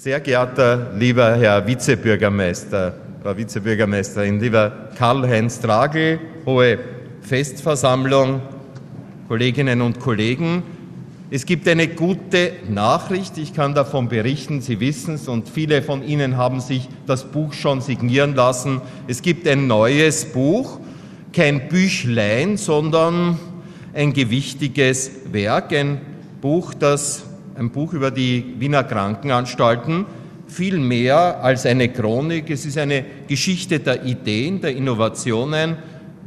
Sehr geehrter lieber Herr Vizebürgermeister, Frau Vizebürgermeisterin, lieber Karl-Heinz Tragel, hohe Festversammlung, Kolleginnen und Kollegen, es gibt eine gute Nachricht, ich kann davon berichten, Sie wissen es und viele von Ihnen haben sich das Buch schon signieren lassen. Es gibt ein neues Buch, kein Büchlein, sondern ein gewichtiges Werk, ein Buch, das ein Buch über die Wiener Krankenanstalten, viel mehr als eine Chronik. Es ist eine Geschichte der Ideen, der Innovationen,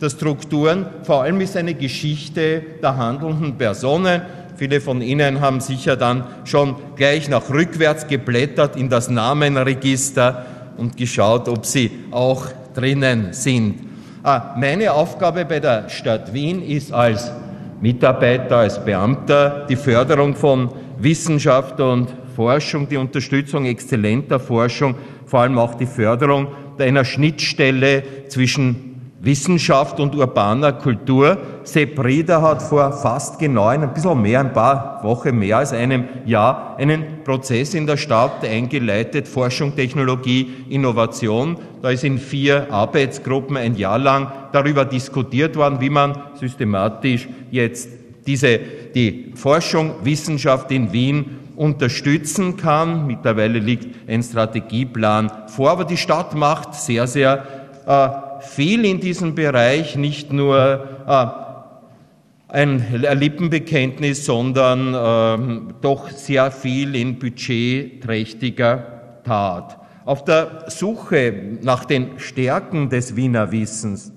der Strukturen. Vor allem ist eine Geschichte der handelnden Personen. Viele von Ihnen haben sicher dann schon gleich nach rückwärts geblättert in das Namenregister und geschaut, ob sie auch drinnen sind. Ah, meine Aufgabe bei der Stadt Wien ist als Mitarbeiter, als Beamter die Förderung von Wissenschaft und Forschung, die Unterstützung exzellenter Forschung, vor allem auch die Förderung einer Schnittstelle zwischen Wissenschaft und urbaner Kultur. Sepp Rieder hat vor fast genau ein bisschen mehr, ein paar Wochen mehr als einem Jahr einen Prozess in der Stadt eingeleitet, Forschung, Technologie, Innovation. Da ist in vier Arbeitsgruppen ein Jahr lang darüber diskutiert worden, wie man systematisch jetzt diese, die Forschung, Wissenschaft in Wien unterstützen kann. Mittlerweile liegt ein Strategieplan vor, aber die Stadt macht sehr, sehr äh, viel in diesem Bereich, nicht nur äh, ein Lippenbekenntnis, sondern äh, doch sehr viel in budgetträchtiger Tat auf der Suche nach den Stärken des Wiener Wissens.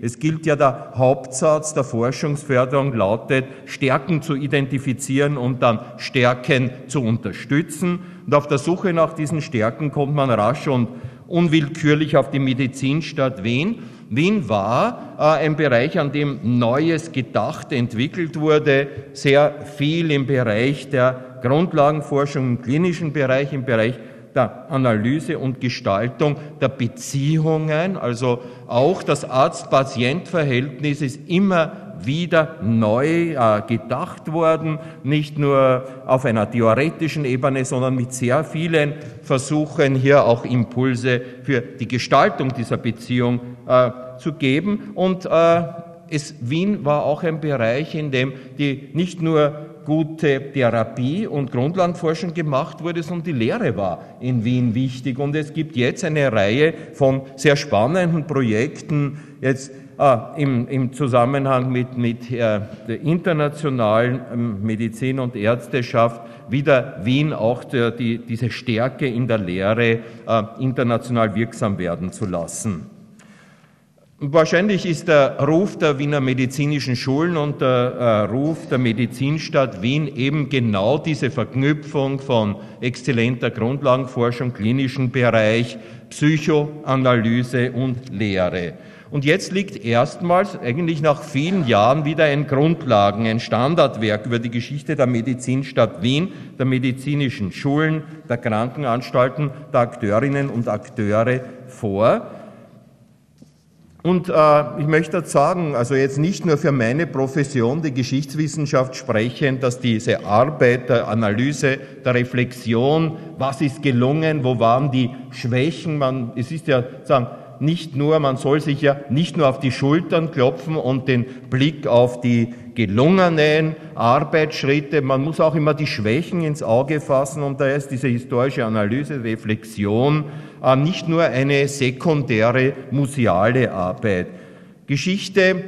Es gilt ja der Hauptsatz der Forschungsförderung lautet, Stärken zu identifizieren und dann Stärken zu unterstützen. Und auf der Suche nach diesen Stärken kommt man rasch und unwillkürlich auf die Medizinstadt Wien. Wien war äh, ein Bereich, an dem Neues gedacht, entwickelt wurde, sehr viel im Bereich der Grundlagenforschung, im klinischen Bereich, im Bereich der Analyse und Gestaltung der Beziehungen, also auch das Arzt-Patient-Verhältnis ist immer wieder neu äh, gedacht worden, nicht nur auf einer theoretischen Ebene, sondern mit sehr vielen Versuchen hier auch Impulse für die Gestaltung dieser Beziehung äh, zu geben. Und äh, es, Wien war auch ein Bereich, in dem die nicht nur gute Therapie und Grundlandforschung gemacht wurde, sondern die Lehre war in Wien wichtig. Und es gibt jetzt eine Reihe von sehr spannenden Projekten, jetzt äh, im, im, Zusammenhang mit, mit äh, der internationalen ähm, Medizin und Ärzteschaft, wieder Wien auch der, die, diese Stärke in der Lehre äh, international wirksam werden zu lassen. Wahrscheinlich ist der Ruf der Wiener medizinischen Schulen und der äh, Ruf der Medizinstadt Wien eben genau diese Verknüpfung von exzellenter Grundlagenforschung, klinischen Bereich, Psychoanalyse und Lehre. Und jetzt liegt erstmals eigentlich nach vielen Jahren wieder ein Grundlagen, ein Standardwerk über die Geschichte der Medizinstadt Wien, der medizinischen Schulen, der Krankenanstalten, der Akteurinnen und Akteure vor und äh, ich möchte sagen, also jetzt nicht nur für meine Profession, die Geschichtswissenschaft sprechen, dass diese Arbeit der Analyse, der Reflexion, was ist gelungen, wo waren die Schwächen, man, es ist ja sagen, nicht nur, man soll sich ja nicht nur auf die Schultern klopfen und den Blick auf die gelungenen Arbeitsschritte, man muss auch immer die Schwächen ins Auge fassen und da ist diese historische Analyse, Reflexion äh, nicht nur eine sekundäre museale Arbeit. Geschichte,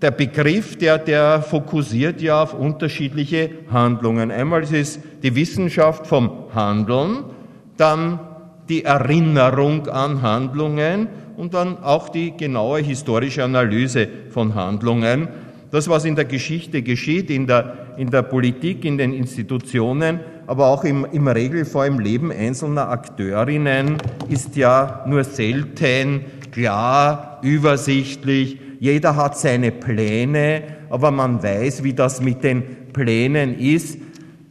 der Begriff, der, der fokussiert ja auf unterschiedliche Handlungen. Einmal ist es die Wissenschaft vom Handeln, dann die Erinnerung an Handlungen und dann auch die genaue historische Analyse von Handlungen. Das, was in der Geschichte geschieht, in der, in der Politik, in den Institutionen, aber auch im, im Regelfall im Leben einzelner Akteurinnen, ist ja nur selten klar, übersichtlich. Jeder hat seine Pläne, aber man weiß, wie das mit den Plänen ist.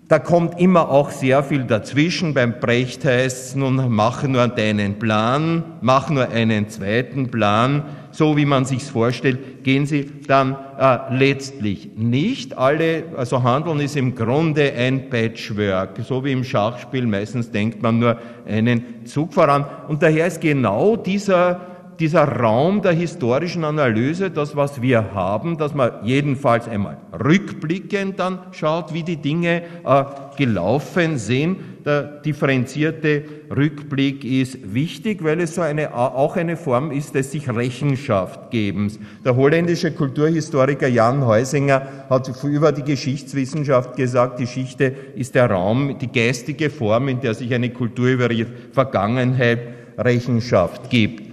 Da kommt immer auch sehr viel dazwischen. Beim Brecht heißt es nun, mach nur deinen Plan, mach nur einen zweiten Plan. so wie man sich's vorstellt, gehen sie dann äh, letztlich nicht. Alle, also Handeln ist im Grunde ein Patchwork, so wie im Schachspiel. Meistens denkt man nur einen Zug voran. Und daher ist genau dieser dieser Raum der historischen Analyse, das, was wir haben, dass man jedenfalls einmal rückblickend dann schaut, wie die Dinge äh, gelaufen sind. Der differenzierte Rückblick ist wichtig, weil es so eine, auch eine Form ist des sich Rechenschaft gebens. Der holländische Kulturhistoriker Jan Heusinger hat über die Geschichtswissenschaft gesagt, die Geschichte ist der Raum, die geistige Form, in der sich eine Kultur über ihre Vergangenheit Rechenschaft gibt.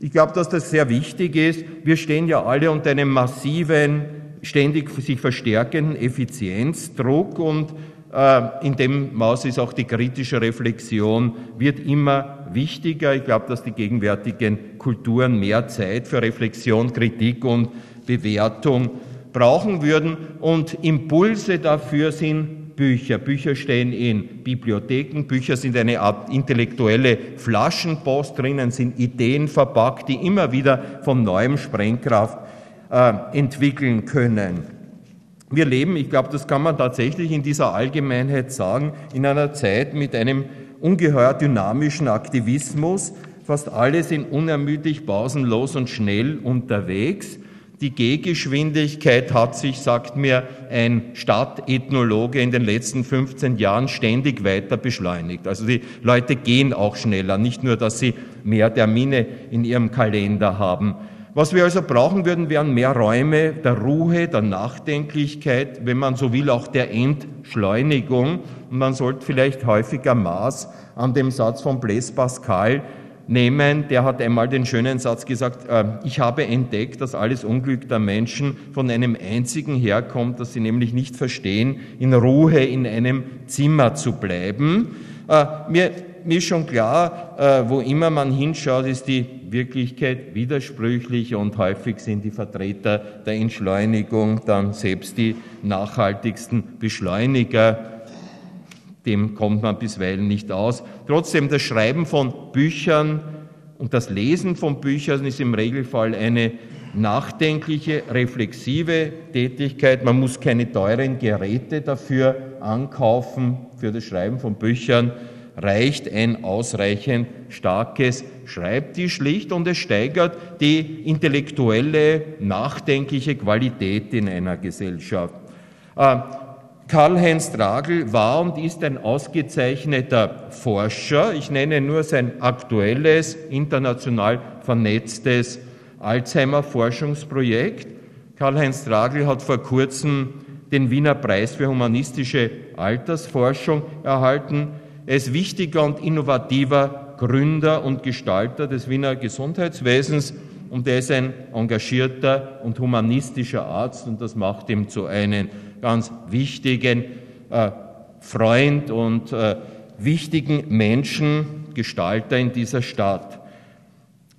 Ich glaube, dass das sehr wichtig ist. Wir stehen ja alle unter einem massiven, ständig sich verstärkenden Effizienzdruck und äh, in dem Maß ist auch die kritische Reflexion wird immer wichtiger. Ich glaube, dass die gegenwärtigen Kulturen mehr Zeit für Reflexion, Kritik und Bewertung brauchen würden und Impulse dafür sind Bücher. Bücher stehen in Bibliotheken. Bücher sind eine Art intellektuelle Flaschenpost. Drinnen sind Ideen verpackt, die immer wieder von neuem Sprengkraft äh, entwickeln können. Wir leben, ich glaube, das kann man tatsächlich in dieser Allgemeinheit sagen, in einer Zeit mit einem ungeheuer dynamischen Aktivismus. Fast alle sind unermüdlich, pausenlos und schnell unterwegs. Die Gehgeschwindigkeit hat sich, sagt mir ein Stadtethnologe, in den letzten 15 Jahren ständig weiter beschleunigt. Also die Leute gehen auch schneller, nicht nur, dass sie mehr Termine in ihrem Kalender haben. Was wir also brauchen würden, wären mehr Räume der Ruhe, der Nachdenklichkeit, wenn man so will, auch der Entschleunigung. Und man sollte vielleicht häufiger Maß an dem Satz von Blaise Pascal nehmen, der hat einmal den schönen Satz gesagt, äh, ich habe entdeckt, dass alles Unglück der Menschen von einem einzigen herkommt, dass sie nämlich nicht verstehen, in Ruhe in einem Zimmer zu bleiben. Äh, mir, mir ist schon klar, äh, wo immer man hinschaut, ist die Wirklichkeit widersprüchlich und häufig sind die Vertreter der Entschleunigung dann selbst die nachhaltigsten Beschleuniger dem kommt man bisweilen nicht aus. Trotzdem, das Schreiben von Büchern und das Lesen von Büchern ist im Regelfall eine nachdenkliche, reflexive Tätigkeit. Man muss keine teuren Geräte dafür ankaufen. Für das Schreiben von Büchern reicht ein ausreichend starkes Schreibtischlicht und es steigert die intellektuelle, nachdenkliche Qualität in einer Gesellschaft. Karl-Heinz Dragel war und ist ein ausgezeichneter Forscher. Ich nenne nur sein aktuelles, international vernetztes Alzheimer-Forschungsprojekt. Karl-Heinz Dragel hat vor kurzem den Wiener Preis für humanistische Altersforschung erhalten. Er ist wichtiger und innovativer Gründer und Gestalter des Wiener Gesundheitswesens und er ist ein engagierter und humanistischer Arzt und das macht ihm zu einem ganz wichtigen äh, Freund und äh, wichtigen Menschen, Gestalter in dieser Stadt.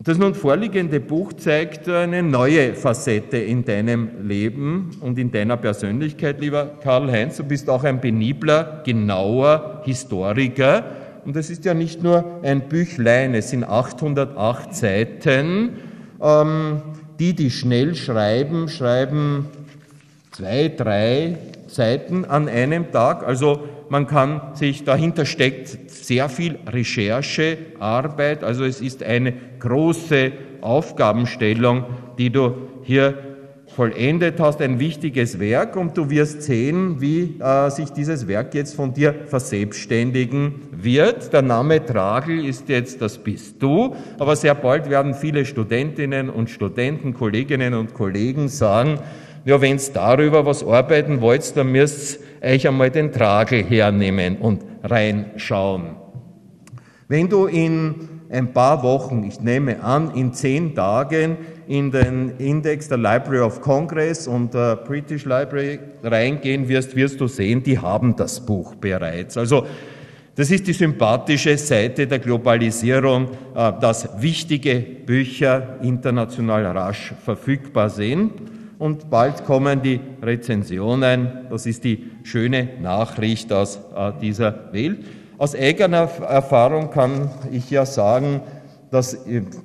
Das nun vorliegende Buch zeigt eine neue Facette in deinem Leben und in deiner Persönlichkeit, lieber Karl-Heinz. Du bist auch ein penibler, genauer Historiker. Und es ist ja nicht nur ein Büchlein, es sind 808 Seiten. Ähm, die, die schnell schreiben, schreiben zwei, drei Seiten an einem Tag. Also man kann sich, dahinter steckt sehr viel Recherchearbeit. Also es ist eine große Aufgabenstellung, die du hier vollendet hast, ein wichtiges Werk und du wirst sehen, wie äh, sich dieses Werk jetzt von dir verselbstständigen wird. Der Name Tragel ist jetzt, das bist du, aber sehr bald werden viele Studentinnen und Studenten, Kolleginnen und Kollegen sagen, ja, wenn's darüber was arbeiten wollt, dann müsst ihr euch einmal den Tragel hernehmen und reinschauen. Wenn du in ein paar Wochen, ich nehme an, in zehn Tagen in den Index der Library of Congress und der British Library reingehen wirst, wirst du sehen, die haben das Buch bereits. Also das ist die sympathische Seite der Globalisierung, äh, dass wichtige Bücher international rasch verfügbar sind und bald kommen die Rezensionen. Das ist die schöne Nachricht aus äh, dieser Welt. Aus eigener Erfahrung kann ich ja sagen, das,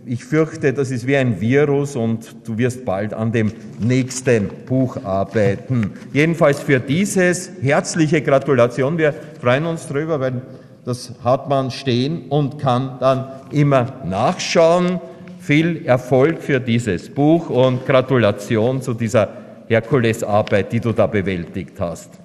ich fürchte, das ist wie ein Virus und du wirst bald an dem nächsten Buch arbeiten. Jedenfalls für dieses herzliche Gratulation. Wir freuen uns drüber, weil das hat man stehen und kann dann immer nachschauen. Viel Erfolg für dieses Buch und Gratulation zu dieser Herkulesarbeit, die du da bewältigt hast.